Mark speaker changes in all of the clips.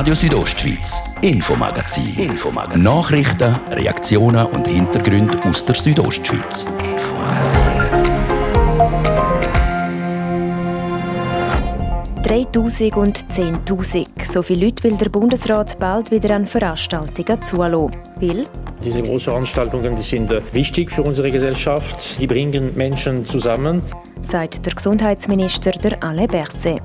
Speaker 1: Radio Südostschweiz, Infomagazin. Infomagazin. Nachrichten, Reaktionen und Hintergründe aus der Südostschweiz.
Speaker 2: «3000 und 10.000. So viele Leute will der Bundesrat bald wieder an Veranstaltungen zulassen. Will
Speaker 3: diese Großveranstaltungen die sind äh, wichtig für unsere Gesellschaft. Die bringen Menschen zusammen.
Speaker 2: Sagt der Gesundheitsminister der Alain Berset.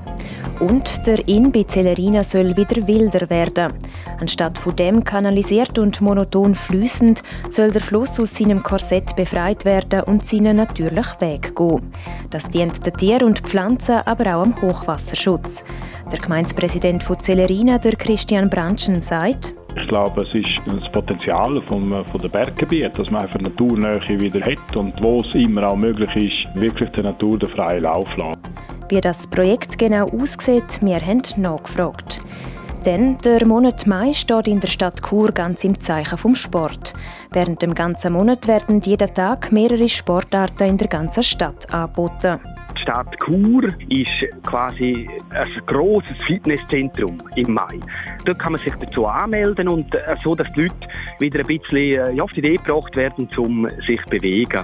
Speaker 2: Und der Inn bei Celerina soll wieder wilder werden. Anstatt von dem kanalisiert und monoton fließend, soll der Fluss aus seinem Korsett befreit werden und seinen natürlichen Weg gehen. Das dient den Tieren und Pflanzen, aber auch am Hochwasserschutz. Der Gemeindepräsident von Celerina, der Christian Branschen, sagt,
Speaker 4: ich glaube, es ist das Potenzial vom, von der Berggebiet, dass man einfach Naturnähe wieder hat und wo es immer auch möglich ist, wirklich der Natur den freien Lauf lassen.
Speaker 2: Wie das Projekt genau aussieht, wir haben nachgefragt. Denn der Monat Mai steht in der Stadt Chur ganz im Zeichen vom Sport. Während dem ganzen Monat werden jeden Tag mehrere Sportarten in der ganzen Stadt angeboten.
Speaker 5: Die Stadt Chur ist quasi ein grosses Fitnesszentrum im Mai. Dort kann man sich dazu anmelden und äh, so, dass die Leute wieder ein bisschen äh, auf die Idee gebracht werden, um sich zu bewegen.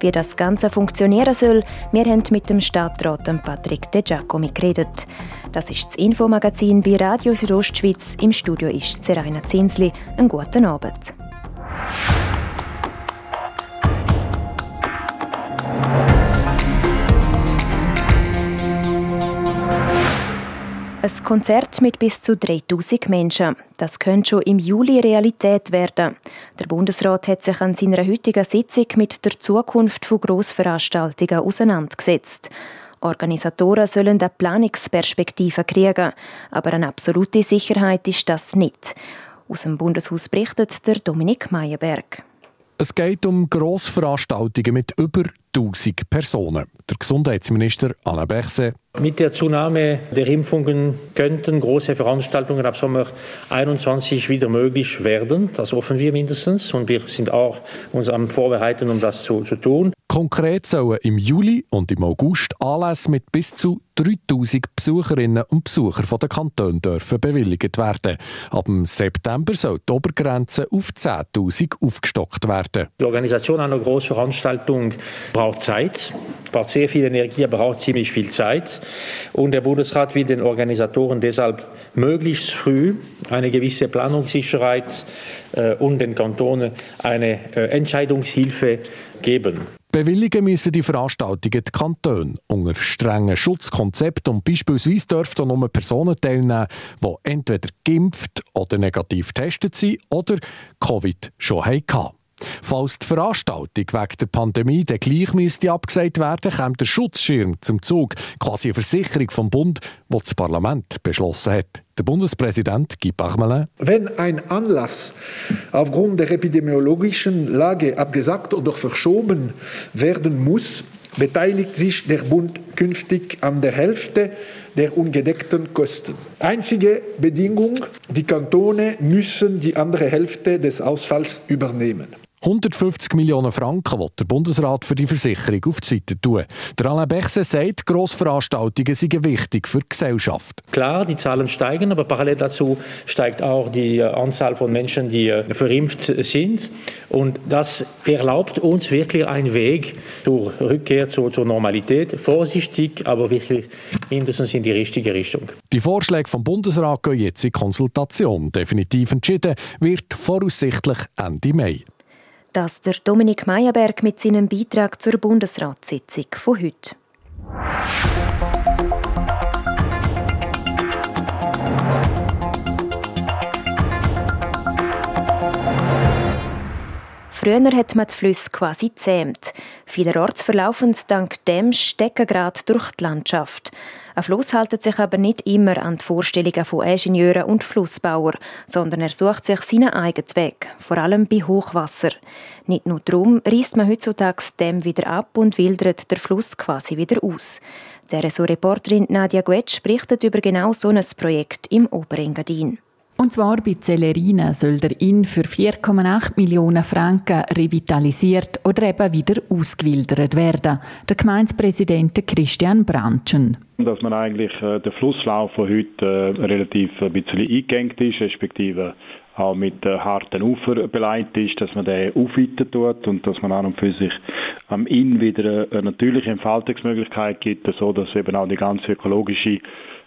Speaker 2: Wie das Ganze funktionieren soll, wir haben mit dem Stadtrat Patrick De Giacomi geredet. Das ist das Infomagazin bei Radio Südostschweiz. Im Studio ist Seraina Zinsli. Einen guten Abend. Ein Konzert mit bis zu 3000 Menschen. Das könnte schon im Juli Realität werden. Der Bundesrat hat sich an seiner heutigen Sitzung mit der Zukunft von Grossveranstaltungen auseinandergesetzt. Organisatoren sollen eine Planungsperspektive kriegen, aber eine absolute Sicherheit ist das nicht. Aus dem Bundeshaus berichtet der Dominik Meyerberg.
Speaker 6: Es geht um Grossveranstaltungen mit über 1000 Personen. Der Gesundheitsminister Alain Berset
Speaker 3: mit der Zunahme der Impfungen könnten große Veranstaltungen ab Sommer 21 wieder möglich werden. Das hoffen wir mindestens. Und wir sind auch uns am Vorbereiten, um das zu, zu tun.
Speaker 6: Konkret sollen im Juli und im August Anlässe mit bis zu 3000 Besucherinnen und Besuchern von den Kantonen dürfen bewilligt werden. Ab September soll die Obergrenze auf 10.000 aufgestockt werden.
Speaker 3: Die Organisation einer Großveranstaltung braucht Zeit, braucht sehr viel Energie, aber auch ziemlich viel Zeit. Und der Bundesrat will den Organisatoren deshalb möglichst früh eine gewisse Planungssicherheit äh, und den Kantonen eine äh, Entscheidungshilfe geben.
Speaker 6: Bewilligen müssen die Veranstaltungen die Kantone unter strengen Schutzkonzepten und beispielsweise dürfen nur Personen teilnehmen, die entweder geimpft oder negativ getestet sind oder Covid schon hatten. Falls die Veranstaltung wegen der Pandemie dann gleich müsste abgesagt werden, kommt der Schutzschirm zum Zug, quasi eine Versicherung vom Bund, die das Parlament beschlossen hat. Der Bundespräsident Guy Parmelin.
Speaker 7: Wenn ein Anlass aufgrund der epidemiologischen Lage abgesagt oder verschoben werden muss, beteiligt sich der Bund künftig an der Hälfte der ungedeckten Kosten. Einzige Bedingung, die Kantone müssen die andere Hälfte des Ausfalls übernehmen.
Speaker 6: 150 Millionen Franken will der Bundesrat für die Versicherung auf die Seite tun. Der Alain Bechse sagt, Grossveranstaltungen sind wichtig für die Gesellschaft.
Speaker 3: Klar, die Zahlen steigen, aber parallel dazu steigt auch die äh, Anzahl von Menschen, die äh, verimpft sind. Und das erlaubt uns wirklich einen Weg zur Rückkehr zur, zur Normalität. Vorsichtig, aber wirklich mindestens in die richtige Richtung.
Speaker 6: Die Vorschläge vom Bundesrat gehen jetzt in Konsultation. Definitiv entschieden wird voraussichtlich Ende Mai.
Speaker 2: Das der Dominik Meyerberg mit seinem Beitrag zur Bundesratssitzung von heute. Früher hat man die Flüsse quasi zähmt. Vielerorts verlaufen sie dank dem Steckengrad durch die Landschaft. Ein Fluss hält sich aber nicht immer an die Vorstellungen von Ingenieuren und Flussbauern, sondern er sucht sich seinen eigenen Weg, vor allem bei Hochwasser. Nicht nur darum reißt man heutzutage dem wieder ab und wildert der Fluss quasi wieder aus. Die RSO-Reporterin Nadia Guetsch berichtet über genau so ein Projekt im Oberengadin.
Speaker 8: Und zwar bei Zellerina soll der Inn für 4,8 Millionen Franken revitalisiert oder eben wieder ausgewildert werden. Der Gemeindepräsident Christian Branschen.
Speaker 4: Dass man eigentlich äh, der Flusslauf von heute äh, relativ ein bisschen eingegangen ist, respektive auch mit äh, harten Ufer beleidigt ist, dass man den aufweiten tut und dass man an und für sich am Inn wieder eine natürliche Entfaltungsmöglichkeit gibt, so dass eben auch die ganze ökologische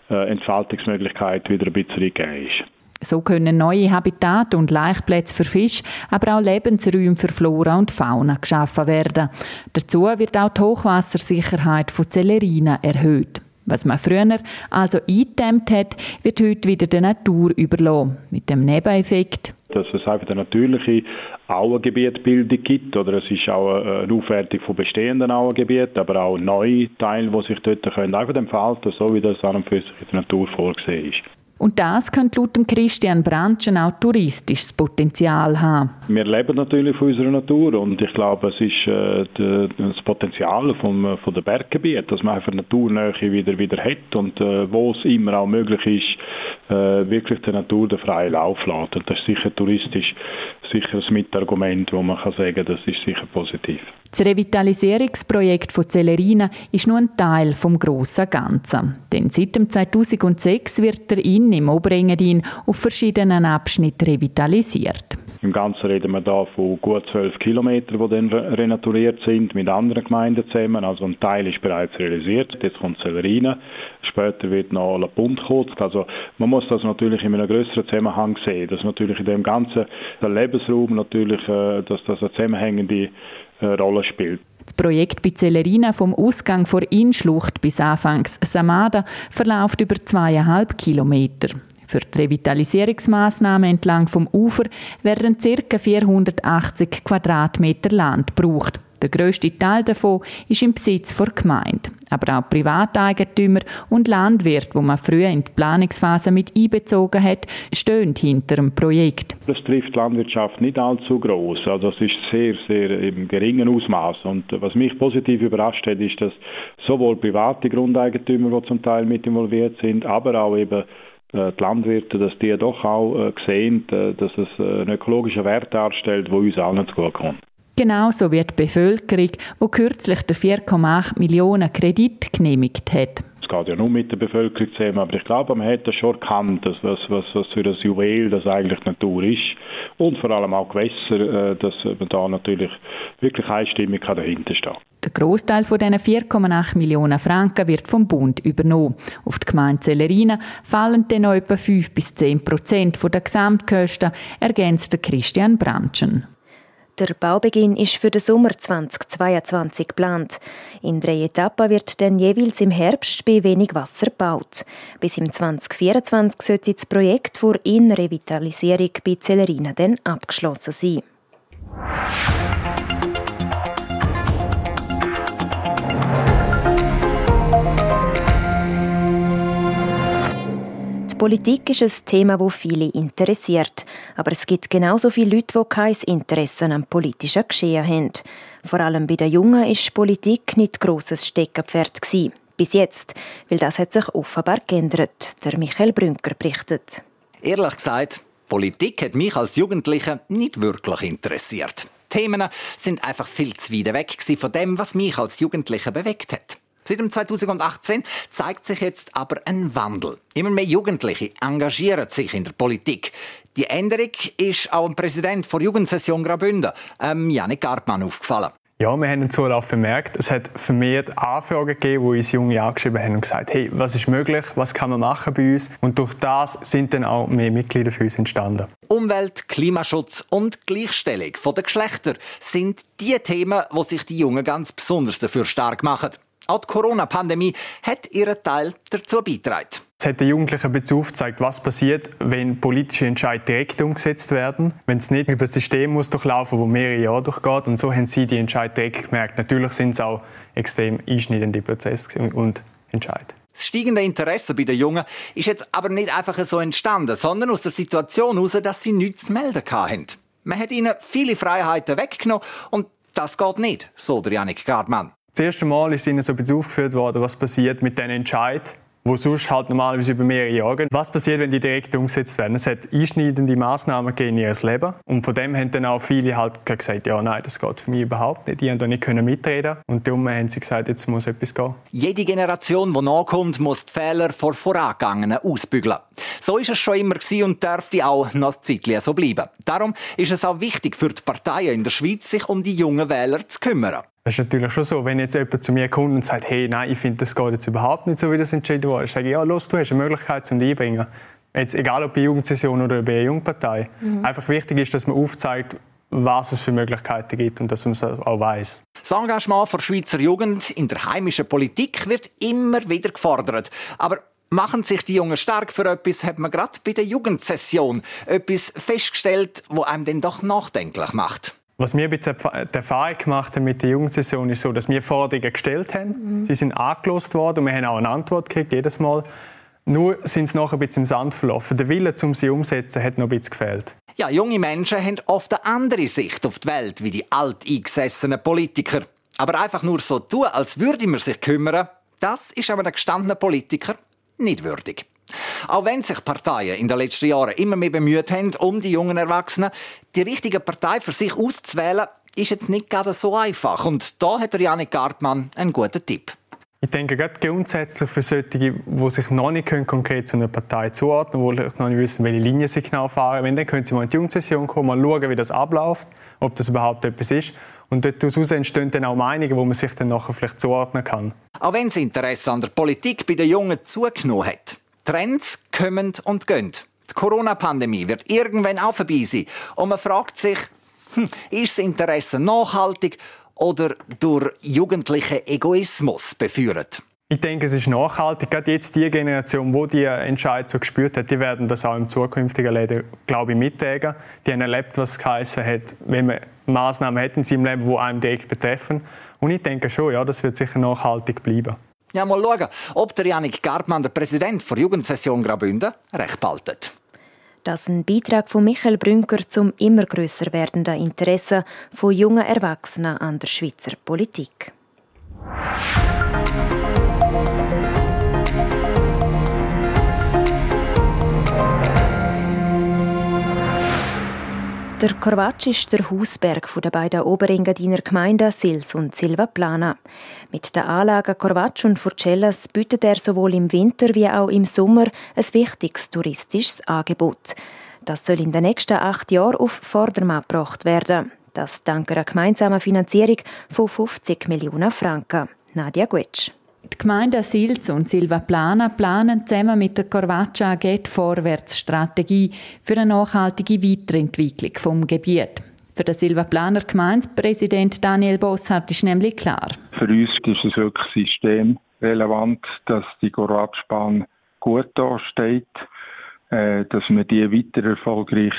Speaker 4: äh, Entfaltungsmöglichkeit wieder ein bisschen gegeben ist.
Speaker 8: So können neue Habitate und Laichplätze für Fisch, aber auch Lebensräume für Flora und Fauna geschaffen werden. Dazu wird auch die Hochwassersicherheit von Zellerina erhöht. Was man früher also eingedämmt hat, wird heute wieder der Natur überlassen. Mit dem Nebeneffekt,
Speaker 4: dass es einfach eine natürliche Auengebietbildung gibt. Oder es ist auch eine Aufwertung von bestehenden Auengebieten, aber auch neue Teile, die sich dort können, einfach entfalten, so wie das an und für sich in der Natur vorgesehen ist.
Speaker 8: Und das könnte laut Christian Branchen auch touristisches Potenzial haben.
Speaker 4: Wir leben natürlich von unserer Natur und ich glaube, es ist äh, das Potenzial vom, von der Berggebiet, dass man einfach Naturnähe wieder, wieder hat und äh, wo es immer auch möglich ist, äh, wirklich der Natur den freien Lauf lässt. Das ist sicher touristisch sicher ein Mitargument, wo man kann sagen, das ist sicher positiv.
Speaker 8: Das Revitalisierungsprojekt von Zellerina ist nur ein Teil vom grossen Ganzen. Denn seit 2006 wird der Inn im Oberengadin auf verschiedenen Abschnitten revitalisiert.
Speaker 4: Im Ganzen reden wir da von gut zwölf Kilometern, die dann renaturiert sind, mit anderen Gemeinden zusammen. Also ein Teil ist bereits realisiert. Jetzt kommt Severina. Später wird noch La Punt. Also man muss das natürlich in einem größeren Zusammenhang sehen. Dass natürlich in dem ganzen Lebensraum natürlich, äh, dass das eine zusammenhängende äh, Rolle spielt.
Speaker 8: Das Projekt bei Zellerina vom Ausgang vor Innschlucht bis anfangs Samada verläuft über zweieinhalb Kilometer. Für die Revitalisierungsmaßnahmen entlang vom Ufer werden ca. 480 Quadratmeter Land gebraucht. Der grösste Teil davon ist im Besitz der Gemeinde. Aber auch Privateigentümer und Landwirte, die man früher in die Planungsphase mit einbezogen hat, stehen hinter dem Projekt.
Speaker 4: Das trifft die Landwirtschaft nicht allzu groß. Also es ist sehr, sehr im geringen Ausmaß. Und was mich positiv überrascht hat, ist, dass sowohl private Grundeigentümer, die zum Teil mit involviert sind, aber auch eben äh, die Landwirte, dass die doch auch äh, sehen, äh, dass es einen ökologischen Wert darstellt, der uns allen zugutekommt.
Speaker 8: Genauso wie die Bevölkerung, die kürzlich den 4,8 Millionen Kredit genehmigt hat.
Speaker 4: Es geht ja nur mit der Bevölkerung zusammen, aber ich glaube, man das schon erkannt, dass was, was, was für das Juwel das eigentlich die Natur ist und vor allem auch Gewässer, dass man da natürlich wirklich einstimmig dahinter steht.
Speaker 8: Der Großteil von diesen 4,8 Millionen Franken wird vom Bund übernommen. Auf die Gemeinde Zellerina fallen dann noch etwa 5 bis 10 Prozent der Gesamtkosten, ergänzt Christian Branchen.
Speaker 2: Der Baubeginn ist für den Sommer 2022 geplant. In drei Etappen wird dann jeweils im Herbst bei wenig Wasser gebaut. Bis im 2024 sollte das Projekt für Innenrevitalisierung bei Zellerina dann abgeschlossen sein. Politik ist ein Thema, das viele interessiert. Aber es gibt genauso viele Leute, die kein Interesse am politischen Geschehen haben. Vor allem bei den Jungen ist Politik nicht grosses Steckenpferd. Bis jetzt, weil das hat sich offenbar geändert. Der Michael Brünker berichtet.
Speaker 9: Ehrlich gesagt, Politik hat mich als Jugendlicher nicht wirklich interessiert. Themen sind einfach viel zu weit weg von dem, was mich als Jugendlicher bewegt hat. Seit 2018 zeigt sich jetzt aber ein Wandel. Immer mehr Jugendliche engagieren sich in der Politik. Die Änderung ist auch dem Präsident der Jugendsession Graubünden, ähm, Janik Gartmann, aufgefallen.
Speaker 10: Ja, wir haben den Zulauf bemerkt. Es hat vermehrt Anfragen gegeben, wo uns Junge angeschrieben haben und gesagt, hey, was ist möglich, was kann man machen bei uns? Und durch das sind dann auch mehr Mitglieder für uns entstanden.
Speaker 9: Umwelt, Klimaschutz und Gleichstellung der Geschlechter sind die Themen, wo sich die Jungen ganz besonders dafür stark machen. Auch die Corona-Pandemie hat ihren Teil dazu beigetragen.
Speaker 10: Es hat den Jugendlichen Bezug gezeigt, was passiert, wenn politische Entscheidungen direkt umgesetzt werden. Wenn es nicht über ein System muss durchlaufen muss, das mehrere Jahre durchgeht. Und so haben sie die Entscheidung direkt gemerkt. Natürlich sind es auch extrem einschneidende Prozesse und Entscheidungen.
Speaker 9: Das steigende Interesse bei den Jungen ist jetzt aber nicht einfach so entstanden, sondern aus der Situation heraus, dass sie nichts zu melden hatten. Man hat ihnen viele Freiheiten weggenommen und das geht nicht, so der Janik Gardmann.
Speaker 10: Das erste Mal ist ihnen so ein bisschen aufgeführt worden, was passiert mit diesen Entscheid, wo sonst halt normalerweise über mehrere Jahre gehen. Was passiert, wenn die direkt umgesetzt werden? Es hat einschneidende Massnahmen in ihr Leben und von dem haben dann auch viele halt gesagt, ja nein, das geht für mich überhaupt nicht. Die haben da nicht können mitreden und darum haben sie gesagt, jetzt muss etwas gehen.
Speaker 9: Jede Generation, die nachkommt, muss die Fehler vor Vorangegangenen ausbügeln. So ist es schon immer und dürfte auch noch ein Zeitchen so bleiben. Darum ist es auch wichtig für die Parteien in der Schweiz, sich um die jungen Wähler zu kümmern.
Speaker 10: Das ist natürlich schon so, wenn jetzt jemand zu mir kommt und sagt, hey, nein, ich finde, das geht jetzt überhaupt nicht so, wie das entschieden wurde, sage ich, ja, los, du hast eine Möglichkeit zum einbringen. Jetzt, egal ob bei Jugendsession oder bei einer Jungpartei. Mhm. Einfach wichtig ist, dass man aufzeigt, was es für Möglichkeiten gibt und dass man es auch weiß.
Speaker 9: Das Engagement der Schweizer Jugend in der heimischen Politik wird immer wieder gefordert. Aber machen sich die Jungen stark für etwas, hat man gerade bei der Jugendsession etwas festgestellt, wo einem dann doch nachdenklich macht.
Speaker 10: Was wir jetzt die Erfahrung gemacht haben mit der Jugendsession ist so, dass wir Forderungen gestellt haben. Mhm. Sie sind angelost worden und wir haben auch eine Antwort gekriegt, jedes Mal. Nur sind sie nachher ein bisschen im Sand verlaufen. Der Wille, um sie umzusetzen, hat noch ein bisschen gefehlt.
Speaker 9: Ja, junge Menschen haben oft eine andere Sicht auf die Welt wie die alteingesessenen Politiker. Aber einfach nur so tun, als würde man sich kümmern, das ist aber einem gestandenen Politiker nicht würdig. Auch wenn sich Parteien in den letzten Jahren immer mehr bemüht haben, um die jungen Erwachsenen die richtige Partei für sich auszuwählen, ist jetzt nicht gerade so einfach. Und da hat Janik Gartmann einen guten Tipp.
Speaker 10: Ich denke, gerade grundsätzlich für solche, die sich noch nicht konkret zu einer Partei zuordnen können, die noch nicht wissen, welche Linie sie genau fahren wenn, dann können sie mal in die Jugendsession kommen, mal schauen, wie das abläuft, ob das überhaupt etwas ist. Und daraus entstehen dann auch Meinungen, wo man sich dann nachher vielleicht zuordnen kann.
Speaker 9: Auch wenn das Interesse an der Politik bei den Jungen zugenommen hat. Trends kommen und gehen. Die Corona-Pandemie wird irgendwann auch vorbei sein. Und man fragt sich, hm, ist das Interesse nachhaltig oder durch jugendlichen Egoismus beführt?
Speaker 10: Ich denke, es ist nachhaltig. Gerade jetzt die Generation, die die Entscheidung so gespürt hat, die werden das auch im zukünftigen Leben, glaube ich, mittragen. Die haben erlebt, was es geheißen hat, wenn man Maßnahmen hat in seinem Leben, die einem direkt betreffen. Und ich denke schon, ja, das wird sicher nachhaltig bleiben.
Speaker 9: Ja, mal schauen, ob der Janik Gartmann, der Präsident der Jugendsession Graubünden, recht behaltet.
Speaker 2: Das ist ein Beitrag von Michael Brünker zum immer grösser werdenden Interesse von jungen Erwachsenen an der Schweizer Politik. Der Korvatsch ist der Hausberg der beiden Oberengadiner Gemeinden Sils und Silvaplana. Mit den Anlagen Korvatsch und Furcellas bietet er sowohl im Winter wie auch im Sommer ein wichtiges touristisches Angebot. Das soll in den nächsten acht Jahren auf Vordermann gebracht werden. Das dank einer gemeinsamen Finanzierung von 50 Millionen Franken. Nadia Guetsch.
Speaker 8: Die Gemeinden Silz und Silva Plana planen zusammen mit der Corvaccia AG Vorwärtsstrategie für eine nachhaltige Weiterentwicklung vom Gebiet. Für den Silva Planer Gemeindepräsident Daniel Bossart ist nämlich klar.
Speaker 11: Für uns ist es wirklich systemrelevant, dass die Corvaccia-Bahn gut dasteht äh, dass wir die weiter erfolgreich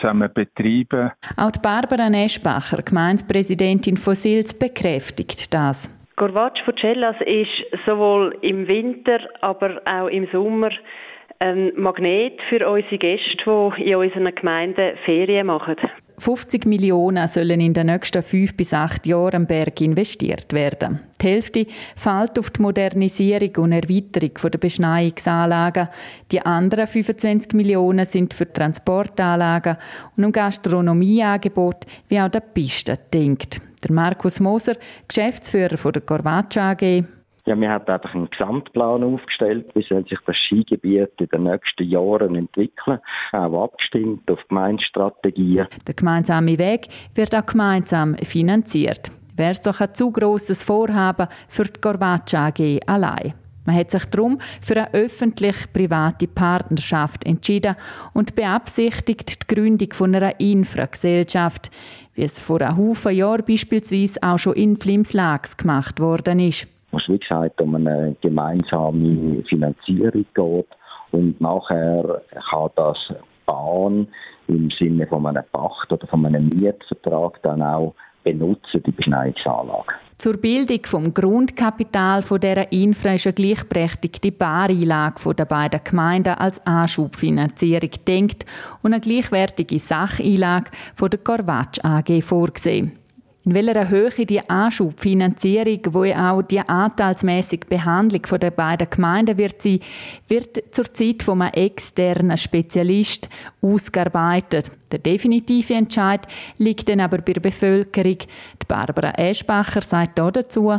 Speaker 11: zusammen betreiben können.
Speaker 8: Auch die Barbara Neschbacher, Gemeindepräsidentin von Silz, bekräftigt das.
Speaker 12: Corvaccio Fucellas ist sowohl im Winter, aber auch im Sommer ein Magnet für unsere Gäste, die in unseren Gemeinden Ferien machen.
Speaker 8: 50 Millionen sollen in den nächsten fünf bis acht Jahren am Berg investiert werden. Die Hälfte fällt auf die Modernisierung und Erweiterung der Beschneiungsanlagen. Die anderen 25 Millionen sind für Transportanlagen und um Gastronomieangebot wie auch der Piste denkt. Der Markus Moser, Geschäftsführer von der Corvaccia AG.
Speaker 13: Ja, wir haben einfach einen Gesamtplan aufgestellt, wie soll sich das Skigebiet in den nächsten Jahren entwickeln, auch abgestimmt auf Gemeinstrategien.
Speaker 8: Der gemeinsame Weg wird auch gemeinsam finanziert. Wäre es doch ein zu grosses Vorhaben für die Corvaccia AG allein. Man hat sich darum für eine öffentlich-private Partnerschaft entschieden und beabsichtigt die Gründung von einer Infragesellschaft, wie es vor einem Haufen Jahren beispielsweise auch schon in Flimslags gemacht worden ist.
Speaker 13: Es wie gesagt um eine gemeinsame Finanzierung geht und nachher kann das Bahn im Sinne von einem Pacht oder von einem Mietvertrag dann auch benutzen, die Beschneidungsanlage.
Speaker 8: Zur Bildung vom Grundkapital von dieser Infra ist eine gleichberechtigte Bareinlage der beiden Gemeinden als Anschubfinanzierung denkt und eine gleichwertige Sacheinlage von der Corvatsch AG vorgesehen. In welcher Höhe die Anschubfinanzierung, wo auch die anteilsmäßige Behandlung der beiden Gemeinden wird sein, wird zurzeit von einem externen Spezialist ausgearbeitet. Der definitive Entscheid liegt dann aber bei der Bevölkerung. Die Barbara Eschbacher sagt dazu,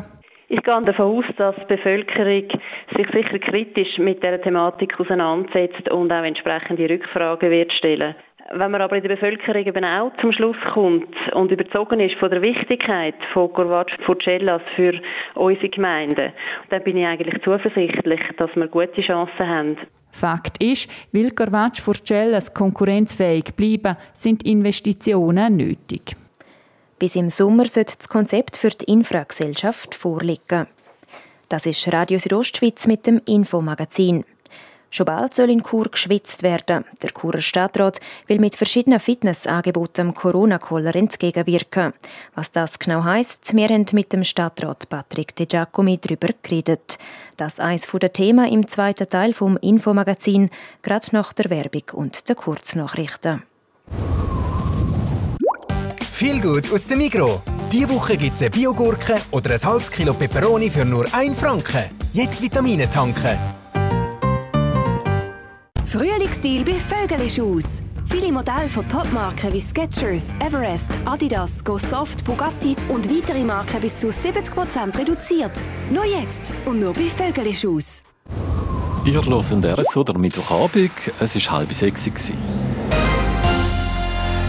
Speaker 12: ich gehe davon aus, dass die Bevölkerung sich sicher kritisch mit der Thematik auseinandersetzt und auch entsprechende Rückfragen wird stellen. Wenn man aber in der Bevölkerung eben auch zum Schluss kommt und überzogen ist von der Wichtigkeit von Corvaggio Forcellas für unsere Gemeinden, dann bin ich eigentlich zuversichtlich, dass wir gute Chancen haben.
Speaker 8: Fakt ist, weil Carvaccio Forcellas konkurrenzfähig bleiben, sind Investitionen nötig.
Speaker 2: Bis im Sommer sollte das Konzept für die Infragesellschaft vorliegen. Das ist Radio Südostschweiz mit dem Infomagazin. Schon bald soll in Chur geschwitzt werden. Der Churer Stadtrat will mit verschiedenen Fitnessangeboten dem Corona-Koller entgegenwirken. Was das genau heisst, wir haben mit dem Stadtrat Patrick De Giacomi darüber geredet. Das eines der Themen im zweiten Teil vom Infomagazin, gerade nach der Werbung und der Kurznachrichten.
Speaker 14: Viel gut aus dem Mikro. Diese Woche gibt es eine Biogurke oder ein halbes Kilo Peperoni für nur 1 Franken. Jetzt Vitamine tanken.
Speaker 15: Frühlingsstil bei Vögele-Schuss. Viele Modelle von Topmarken wie Skechers, Everest, Adidas, GoSoft, Bugatti und weitere Marken bis zu 70% reduziert. Nur jetzt und nur bei Vögele-Schuss.
Speaker 16: Ihr hört RSO der Mittwochabend. Es war halb sechs.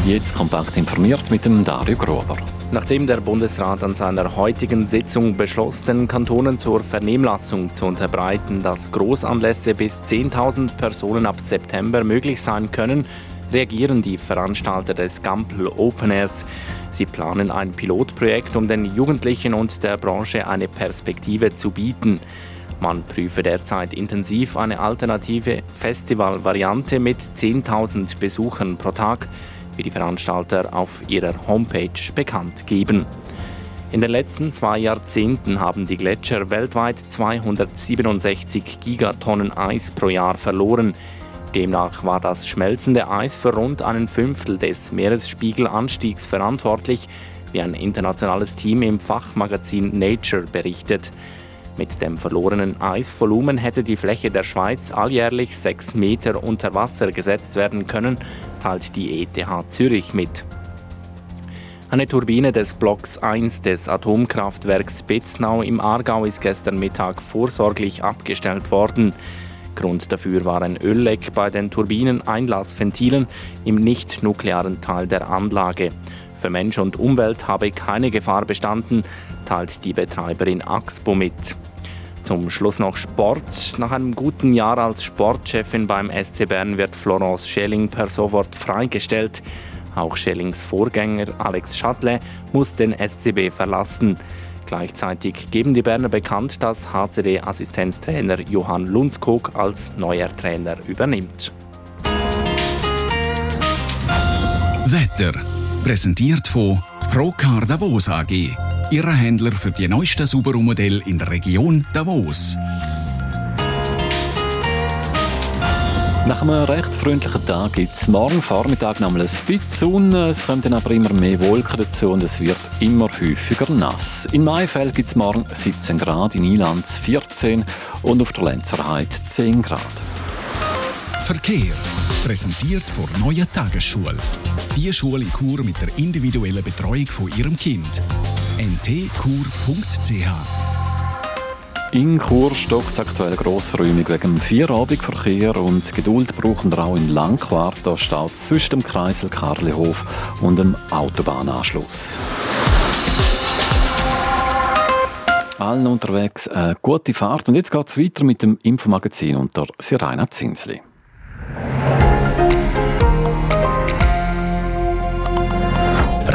Speaker 16: Jetzt kompakt informiert mit dem Dario Grober.
Speaker 17: Nachdem der Bundesrat an seiner heutigen Sitzung beschloss, den Kantonen zur Vernehmlassung zu unterbreiten, dass Großanlässe bis 10.000 Personen ab September möglich sein können, reagieren die Veranstalter des Gampel Open Airs. Sie planen ein Pilotprojekt, um den Jugendlichen und der Branche eine Perspektive zu bieten. Man prüfe derzeit intensiv eine alternative Festivalvariante mit 10.000 Besuchern pro Tag wie die Veranstalter auf ihrer Homepage bekannt geben. In den letzten zwei Jahrzehnten haben die Gletscher weltweit 267 Gigatonnen Eis pro Jahr verloren. Demnach war das schmelzende Eis für rund einen Fünftel des Meeresspiegelanstiegs verantwortlich, wie ein internationales Team im Fachmagazin Nature berichtet. Mit dem verlorenen Eisvolumen hätte die Fläche der Schweiz alljährlich 6 Meter unter Wasser gesetzt werden können, teilt die ETH Zürich mit. Eine Turbine des Blocks 1 des Atomkraftwerks Betznau im Aargau ist gestern Mittag vorsorglich abgestellt worden. Grund dafür war ein Ölleck bei den Turbineneinlassventilen im nicht-nuklearen Teil der Anlage. Für Mensch und Umwelt habe keine Gefahr bestanden, teilt die Betreiberin Axpo mit. Zum Schluss noch Sport. Nach einem guten Jahr als Sportchefin beim SC Bern wird Florence Schelling per sofort freigestellt. Auch Schellings Vorgänger Alex Schadle muss den SCB verlassen. Gleichzeitig geben die Berner bekannt, dass HCD-Assistenztrainer Johann Lundskog als neuer Trainer übernimmt.
Speaker 18: Wetter Präsentiert von Procar Davos AG, Ihrer Händler für die neuesten Subaru-Modelle in der Region Davos.
Speaker 16: Nach einem recht freundlichen Tag gibt es morgen Vormittag noch mal ein bisschen Sonne. Es kommen dann aber immer mehr Wolken dazu und es wird immer häufiger nass. In Maifeld gibt es morgen 17 Grad, in Ilanz 14 und auf der Lenzerheide 10 Grad.
Speaker 18: Verkehr präsentiert von Neue Tagesschule. Die Schule in Chur mit der individuellen Betreuung von Ihrem Kind. ntkur.ch
Speaker 16: in Chur stockt es aktuell grossräumig wegen Vierabendverkehr und Geduld brauchen wir auch in Langquart. Da steht zwischen dem Kreisel Karlehof und dem Autobahnanschluss. Allen unterwegs eine gute Fahrt und jetzt geht es weiter mit dem Infomagazin unter Sirena Zinsli.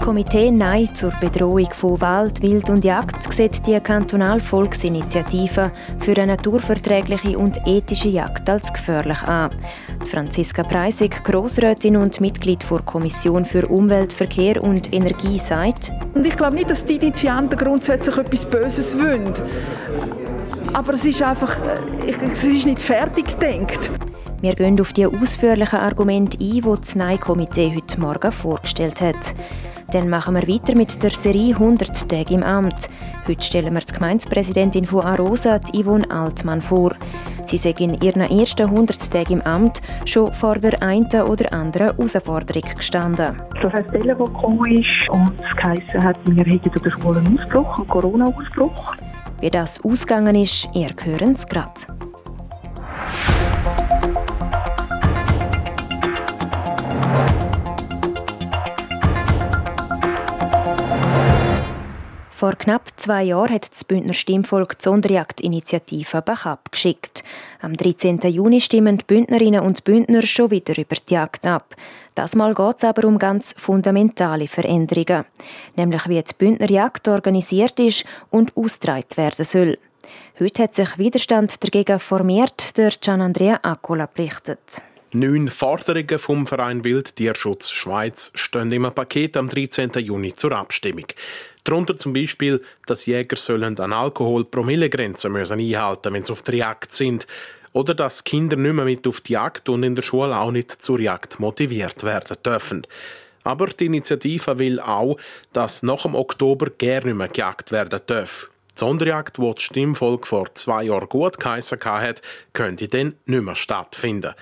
Speaker 2: Komitee Nein zur Bedrohung von Wald, Wild und Jagd sieht die Kantonalvolksinitiative für eine naturverträgliche und ethische Jagd als gefährlich an. Die Franziska Preisig, Grossrätin und Mitglied der Kommission für Umwelt, Verkehr und Energie, sagt,
Speaker 19: und ich glaube nicht, dass die Initianten grundsätzlich etwas Böses wollen. Aber es ist einfach, es ist nicht fertig gedacht.
Speaker 2: Wir gehen auf die ausführlichen Argumente ein, die das Nein-Komitee heute Morgen vorgestellt hat. Dann machen wir weiter mit der Serie 100 Tage im Amt. Heute stellen wir die Gemeindepräsidentin von Arosa, Yvonne Altmann, vor. Sie sagt in ihren ersten 100 Tagen im Amt schon vor der einen oder anderen Herausforderung gestanden.
Speaker 20: Das heißt, Stelle, die gekommen ist und es geheißen hat, wir hätten den schwulen Ausbruch, einen Corona-Ausbruch.
Speaker 2: Wie das ausgegangen ist, ihr hören es gerade. Vor knapp zwei Jahren hat das Bündner Stimmvolk die Sonderjagdinitiative Bachab geschickt. Am 13. Juni stimmen die Bündnerinnen und Bündner schon wieder über die Jagd ab. Das Mal geht es aber um ganz fundamentale Veränderungen, nämlich wie die Bündner Jagd organisiert ist und ausgetragen werden soll. Heute hat sich Widerstand dagegen formiert, der Gian Andrea Accola berichtet.
Speaker 21: Neun Forderungen vom Verein Wildtierschutz Schweiz stehen im Paket am 13. Juni zur Abstimmung. Darunter zum Beispiel, dass Jäger sollen an Alkohol-Promillegrenze einhalten wenn sie auf der Jagd sind. Oder dass Kinder nicht mehr mit auf die Jagd und in der Schule auch nicht zur Jagd motiviert werden dürfen. Aber die Initiative will auch, dass nach dem Oktober gerne nicht mehr gejagt werden darf. Die Sonderjagd, die das Stimmvolk vor zwei Jahren gut geheissen hat, könnte dann nicht mehr stattfinden.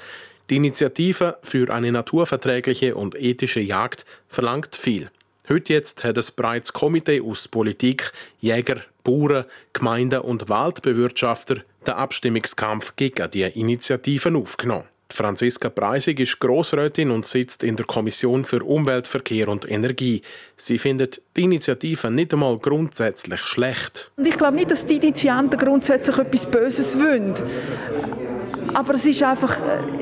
Speaker 21: Die Initiative für eine naturverträgliche und ethische Jagd verlangt viel. Heute jetzt hat es bereits Komitee aus Politik, Jäger, Bauern, Gemeinden und Waldbewirtschafter den Abstimmungskampf gegen die Initiativen aufgenommen. Franziska Preisig ist Grossrätin und sitzt in der Kommission für Umwelt, Verkehr und Energie. Sie findet die Initiative nicht einmal grundsätzlich schlecht.
Speaker 19: Ich glaube nicht, dass die Initianten grundsätzlich etwas Böses wollen. Aber es ist einfach,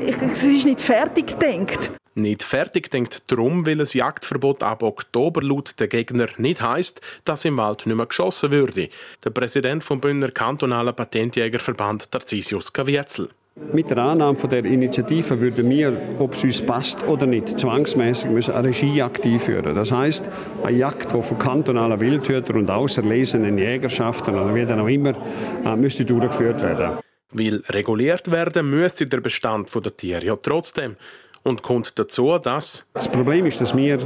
Speaker 19: es ist nicht fertig gedacht
Speaker 21: nicht fertig denkt darum, weil ein Jagdverbot ab Oktober laut der Gegner nicht heißt, dass im Wald nicht mehr geschossen würde. Der Präsident vom Bündner kantonalen Patentjägerverband Tarcisius Kavietzel.
Speaker 22: Mit der Annahme von der Initiative würden wir, ob es uns passt oder nicht, zwangsmäßig müssen eine Regiejagd einführen. Das heißt, eine Jagd, die von kantonalen Wildhütern und auserlesenen Jägerschaften oder wie dann auch immer äh, müsste durchgeführt werden.
Speaker 21: Weil reguliert werden müsste der Bestand der Tiere ja trotzdem und kommt dazu, dass...
Speaker 22: Das Problem ist, dass wir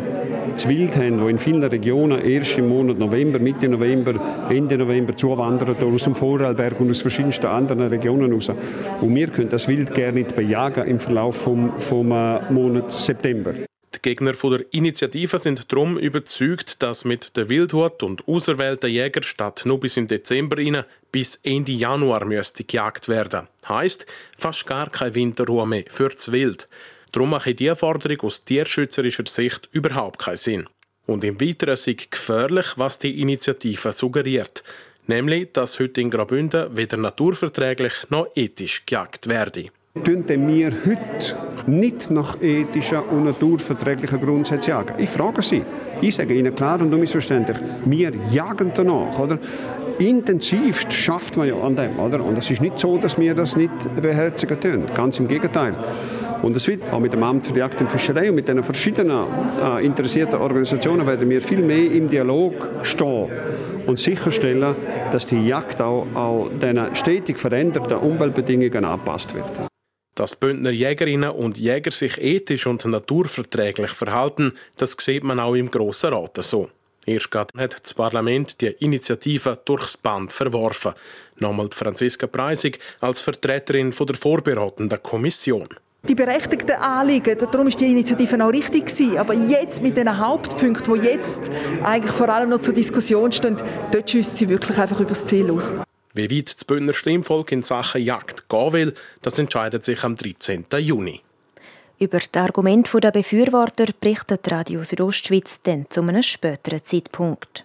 Speaker 22: das Wild haben, das in vielen Regionen erst im Monat November, Mitte November, Ende November zuwandern, aus dem Vorarlberg und aus verschiedensten anderen Regionen raus. Und wir können das Wild gerne nicht bejagen im Verlauf vom, vom äh, Monat September.
Speaker 21: Die Gegner der Initiative sind darum überzeugt, dass mit der Wildhut und auserwählten Jäger statt nur bis im Dezember rein bis Ende Januar müsste gejagt werden. Heißt fast gar keine Winterruhe mehr für das Wild. Darum mache diese Forderung aus tierschützerischer Sicht überhaupt keinen Sinn. Und im Weiteren sei gefährlich, was die Initiative suggeriert. Nämlich, dass heute in Graubünden weder naturverträglich noch ethisch gejagt werde.
Speaker 22: Tun wir heute nicht nach ethischen und naturverträglichen Grundsätzen jagen? Ich frage Sie. Ich sage Ihnen klar und unmissverständlich, wir jagen danach. Oder? Intensivst schafft man ja an dem. Oder? Und es ist nicht so, dass wir das nicht beherzigen tun. Ganz im Gegenteil. Und es wird auch mit dem Amt für die Jagd und Fischerei und mit den verschiedenen äh, interessierten Organisationen werden wir viel mehr im Dialog stehen und sicherstellen, dass die Jagd auch, auch den stetig veränderten Umweltbedingungen angepasst wird.
Speaker 21: Dass Bündner Jägerinnen und Jäger sich ethisch und naturverträglich verhalten, das sieht man auch im Grossen Rat so. Erst gerade hat das Parlament die Initiative durchs Band verworfen. Nochmal Franziska Preisig als Vertreterin der vorbereitenden Kommission
Speaker 19: die berechtigten Anliegen. Darum ist die Initiative auch richtig gewesen. Aber jetzt mit den Hauptpunkten, die jetzt eigentlich vor allem noch zur Diskussion stehen, dort schießt sie wirklich einfach übers Ziel aus.
Speaker 21: Wie weit das Bündner Stimmvolk in Sachen Jagd gehen will, das entscheidet sich am 13. Juni.
Speaker 2: Über das Argument der Befürworter berichtet Radio Südostschweiz dann zu einem späteren Zeitpunkt.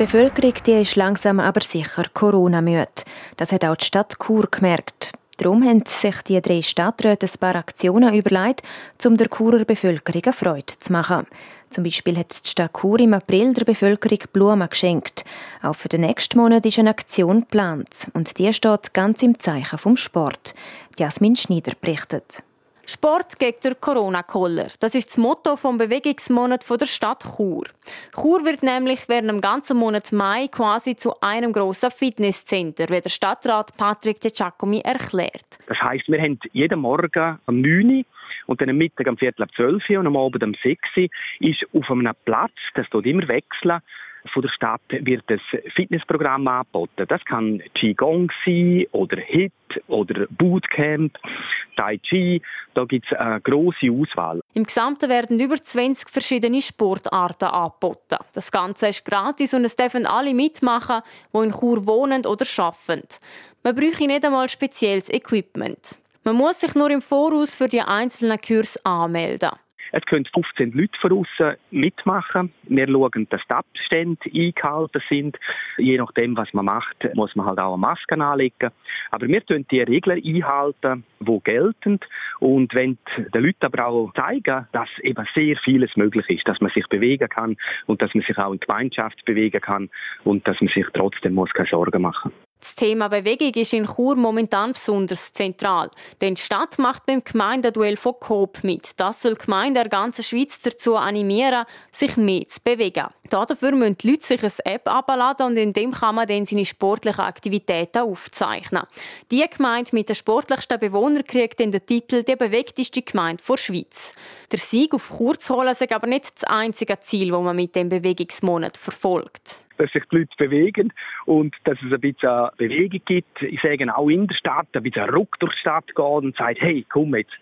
Speaker 2: Bevölkerung die ist langsam aber sicher Corona-müde. Das hat auch die Stadt Chur gemerkt. Darum haben sich die drei Stadträte ein paar Aktionen überlegt, um der Churer Bevölkerung eine Freude zu machen. Zum Beispiel hat die Stadt Chur im April der Bevölkerung Blumen geschenkt. Auch für den nächsten Monat ist eine Aktion geplant. Und die steht ganz im Zeichen vom Sport. Jasmin Schneider berichtet.
Speaker 23: Sport gegen den Corona-Koller. Das ist das Motto vom Bewegungsmonat der Stadt Chur. Chur wird nämlich während dem ganzen Monat Mai quasi zu einem grossen Fitnesscenter, wie der Stadtrat Patrick De Giacomi erklärt.
Speaker 24: Das heisst, wir haben jeden Morgen am 9 Uhr und dann am Mittag am Viertel ab 12 Uhr und am Abend um 6 Uhr ist auf einem Platz, das dort immer wechseln, von der Stadt wird ein Fitnessprogramm angeboten. Das kann Qigong sein oder HIT oder Bootcamp, Tai Chi. Da gibt es eine grosse Auswahl.
Speaker 23: Im Gesamten werden über 20 verschiedene Sportarten angeboten. Das Ganze ist gratis und es dürfen alle mitmachen, die in Chur wohnen oder arbeiten. Man bräuchte nicht einmal spezielles Equipment. Man muss sich nur im Voraus für die einzelnen Kurse anmelden.
Speaker 24: Es können 15 Leute von außen mitmachen. Wir schauen, dass die Abstände eingehalten sind. Je nachdem, was man macht, muss man halt auch eine Maske anlegen. Aber wir tun die Regeln einhalten, die gelten. Und wenn den Leuten aber auch zeigen, dass eben sehr vieles möglich ist, dass man sich bewegen kann und dass man sich auch in Gemeinschaft bewegen kann und dass man sich trotzdem muss keine Sorgen machen muss.
Speaker 23: Das Thema Bewegung ist in Chur momentan besonders zentral. Denn die Stadt macht beim Gemeindeduell von Coop mit. Das soll die Gemeinde der ganzen Schweiz dazu animieren, sich mehr zu bewegen. Dafür müssen die Leute sich eine App abladen und in dem kann man dann seine sportlichen Aktivitäten aufzeichnen. Die Gemeinde mit den sportlichsten Bewohnern kriegt dann den Titel «Die bewegteste Gemeinde der Schweiz». Der Sieg auf Chur zu holen ist aber nicht das einzige Ziel, das man mit dem Bewegungsmonat verfolgt
Speaker 24: dass sich die Leute bewegen und dass es ein bisschen Bewegung gibt. Ich sage auch in der Stadt, ein bisschen Ruck durch die Stadt geht und sagt, hey, komm jetzt,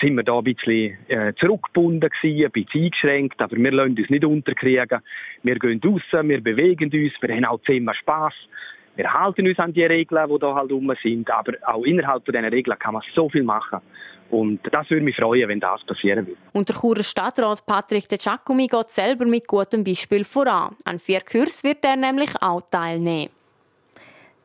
Speaker 24: sind wir da ein bisschen äh, zurückgebunden gewesen, ein bisschen eingeschränkt, aber wir lassen uns nicht unterkriegen. Wir gehen raus, wir bewegen uns, wir haben auch zehnmal Spass. Wir halten uns an die Regeln, die da halt rum sind, aber auch innerhalb von diesen Regeln kann man so viel machen. Und das würde mich freuen, wenn das passieren würde.
Speaker 23: Und der Churer Stadtrat Patrick De Giacomi geht selber mit gutem Beispiel voran. An vier Kursen wird er nämlich auch teilnehmen.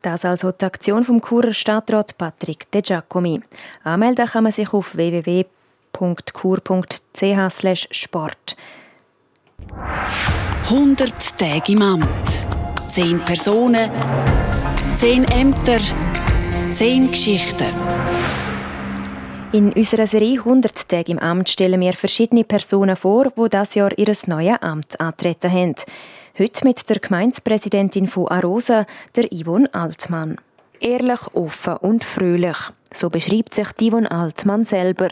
Speaker 2: Das also die Aktion vom Churer Stadtrat Patrick De Giacomi. Anmelden kann man sich auf www.kur.ch/sport.
Speaker 25: 100 Tage im Amt. 10 Personen, 10 Ämter, 10 Geschichten.
Speaker 2: In unserer Serie 100 Tage im Amt stellen wir verschiedene Personen vor, die das Jahr ihr neues Amt antreten haben. Heute mit der Gemeindepräsidentin von Arosa, der Yvonne Altmann. Ehrlich, offen und fröhlich. So beschreibt sich Yvonne Altmann selber.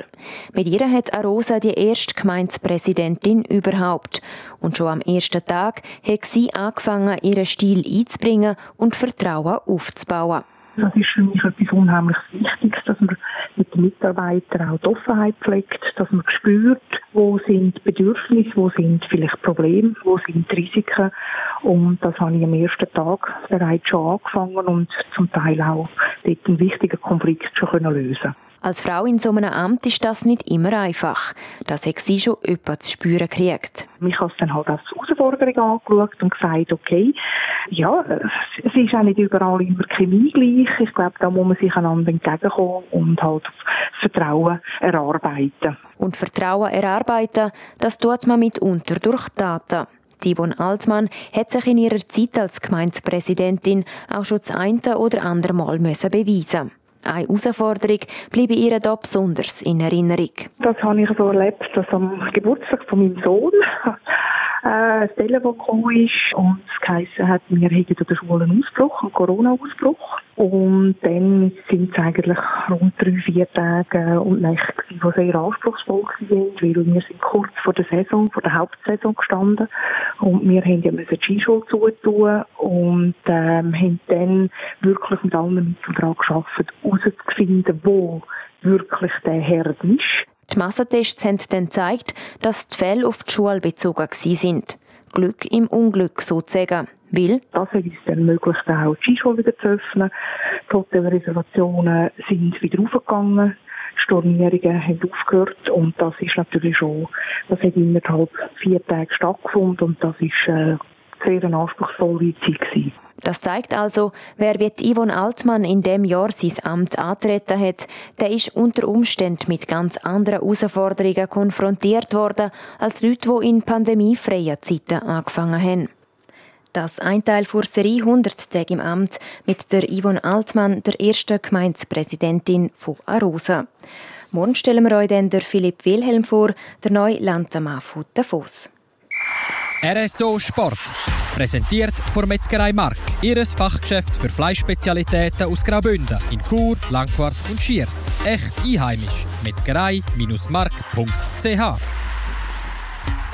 Speaker 2: Mit ihr hat Arosa die erste Gemeindepräsidentin überhaupt. Und schon am ersten Tag hat sie angefangen, ihren Stil einzubringen und Vertrauen aufzubauen.
Speaker 20: Das ist für mich etwas unheimlich Wichtiges, dass man mit den Mitarbeitern auch die Offenheit pflegt, dass man spürt, wo sind Bedürfnisse, wo sind vielleicht Probleme, wo sind Risiken. Und das habe ich am ersten Tag bereits schon angefangen und zum Teil auch dort einen wichtigen Konflikt schon lösen
Speaker 2: als Frau in so einem Amt ist das nicht immer einfach. Das hat sie schon etwas zu spüren gekriegt.
Speaker 20: Mich hat es dann halt als Herausforderung angeschaut und gesagt, okay, ja, es ist auch nicht überall immer Chemie gleich. Ich glaube, da muss man sich einander entgegenkommen und halt Vertrauen erarbeiten.
Speaker 2: Und Vertrauen erarbeiten, das tut man mitunter durch Daten. Yvonne Altmann hat sich in ihrer Zeit als Gemeindepräsidentin auch schon das eine oder andere Mal beweisen eine Herausforderung bleibe ihr da besonders in Erinnerung.
Speaker 20: Das habe ich so erlebt, dass am Geburtstag von meinem Sohn äh, ein Telefon gekommen ist und es geheißen hat, wir hätten an der Schule einen Ausbruch, einen Corona-Ausbruch. Und dann sind es eigentlich rund drei, vier Tage und Nächte, die sehr anspruchsvoll waren, weil wir sind kurz vor der Saison, vor der Hauptsaison gestanden und wir haben ja die Skischule zutun und ähm, haben dann wirklich mit allen Mitteln daran geschafft, herauszufinden, wo wirklich der Herd ist.
Speaker 2: Die Massentests haben dann gezeigt, dass die Fälle auf die Schule bezogen sind. Glück im Unglück sozusagen. Weil?
Speaker 20: Das hat uns dann ermöglicht, auch die Skischule wieder zu öffnen. Die Hotelreservationen sind wieder aufgegangen. Stornierungen haben aufgehört und das ist natürlich schon, das hat innerhalb vier Tage stattgefunden und das ist äh, sehr eine anspruchsvolle Zeit gewesen.
Speaker 2: Das zeigt also, wer wie Yvonne Altmann in dem Jahr sein Amt antreten hat, der ist unter Umständen mit ganz anderen Herausforderungen konfrontiert worden als Leute, die in pandemiefreien Zeiten angefangen haben. Das ein Teil vor Serie 100 Tage im Amt mit der Yvonne Altmann, der ersten Gemeindepräsidentin von Arosa. Morgen stellen wir euch dann Philipp Wilhelm vor, der neue Landammann von Davos.
Speaker 26: RSO Sport. Präsentiert von Metzgerei Mark. Ihres Fachgeschäft für Fleischspezialitäten aus Graubünden in Chur, Langquart und Schiers. Echt einheimisch. Metzgerei-mark.ch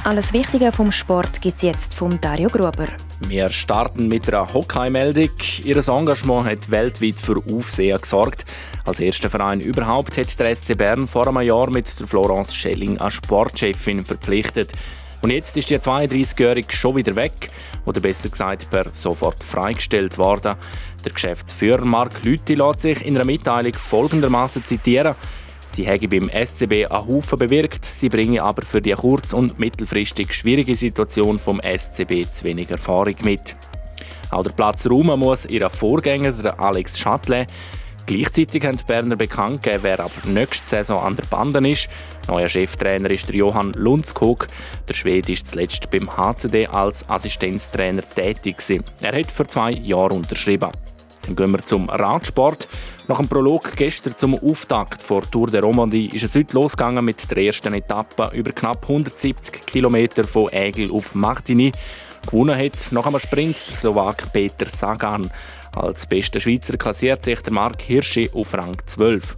Speaker 2: alles Wichtige vom Sport gibt es jetzt von Dario Gruber.
Speaker 17: Wir starten mit einer Hockey-Meldung. Ihr Engagement hat weltweit für Aufsehen gesorgt. Als erster Verein überhaupt hat der SC Bern vor einem Jahr mit der Florence Schelling als Sportchefin verpflichtet. Und jetzt ist die 32-Jährige schon wieder weg oder besser gesagt per sofort freigestellt worden. Der Geschäftsführer Mark Lüthi lässt sich in einer Mitteilung folgendermaßen zitieren. Sie hätte beim SCB einen Haufen bewirkt, sie bringe aber für die kurz- und mittelfristig schwierige Situation vom SCB zu wenig Erfahrung mit. Auch der Platz räumen muss ihr Vorgänger, der Alex Châtelet. Gleichzeitig haben die Berner bekannt gegeben, wer ab nächste Saison an der Bande ist. Neuer Cheftrainer ist der Johann Lundskog. Der Schwede ist zuletzt beim HCD als Assistenztrainer tätig. Er hat für zwei Jahre unterschrieben. Dann gehen wir zum Radsport. Nach dem Prolog gestern zum Auftakt vor Tour de Romandie ist es heute losgegangen mit der ersten Etappe über knapp 170 Kilometer von Ägel auf Martigny. Gewonnen hat nach einem Sprint der Slowak Peter Sagan. Als bester Schweizer klassiert sich der Mark Hirschi auf Rang 12.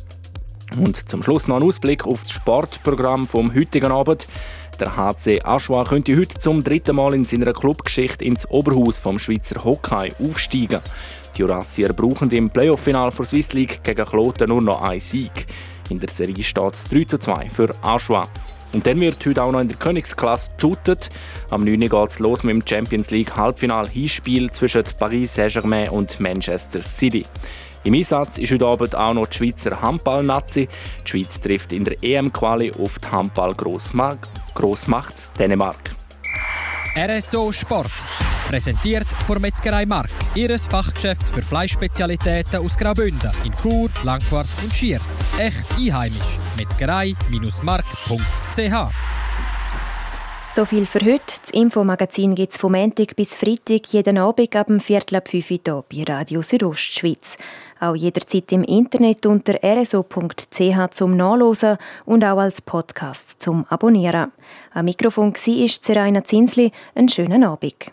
Speaker 17: Und zum Schluss noch ein Ausblick auf das Sportprogramm vom heutigen Abend. Der HC Aschua könnte heute zum dritten Mal in seiner Clubgeschichte ins Oberhaus vom Schweizer Hockey aufsteigen. Die Jurassier brauchen im Playoff-Final der Swiss League gegen Kloten nur noch einen Sieg. In der Serie steht es 3 zu 2 für Aschua. Und dann wird heute auch noch in der Königsklasse geshootet. Am 9. geht es los mit dem Champions League Halbfinal-Hinspiel zwischen Paris Saint-Germain und Manchester City. Im Einsatz ist heute Abend auch noch die Schweizer Handball-Nazi. Die Schweiz trifft in der EM-Quali auf die Handball-Grossmacht Dänemark.
Speaker 26: RSO Sport. Präsentiert von Metzgerei Mark. Ihres Fachgeschäft für Fleischspezialitäten aus Graubünden in Chur, Langquart und Schiers. Echt einheimisch. Metzgerei-mark.ch
Speaker 2: so viel für heute. Das Infomagazin gibt es vom Montag bis Freitag jeden Abend ab dem Viertel ab 5 Uhr bei Radio Südostschweiz. Auch jederzeit im Internet unter rso.ch zum Nachlesen und auch als Podcast zum Abonnieren. Am Mikrofon war Seraina Zinsli. Einen schönen Abend.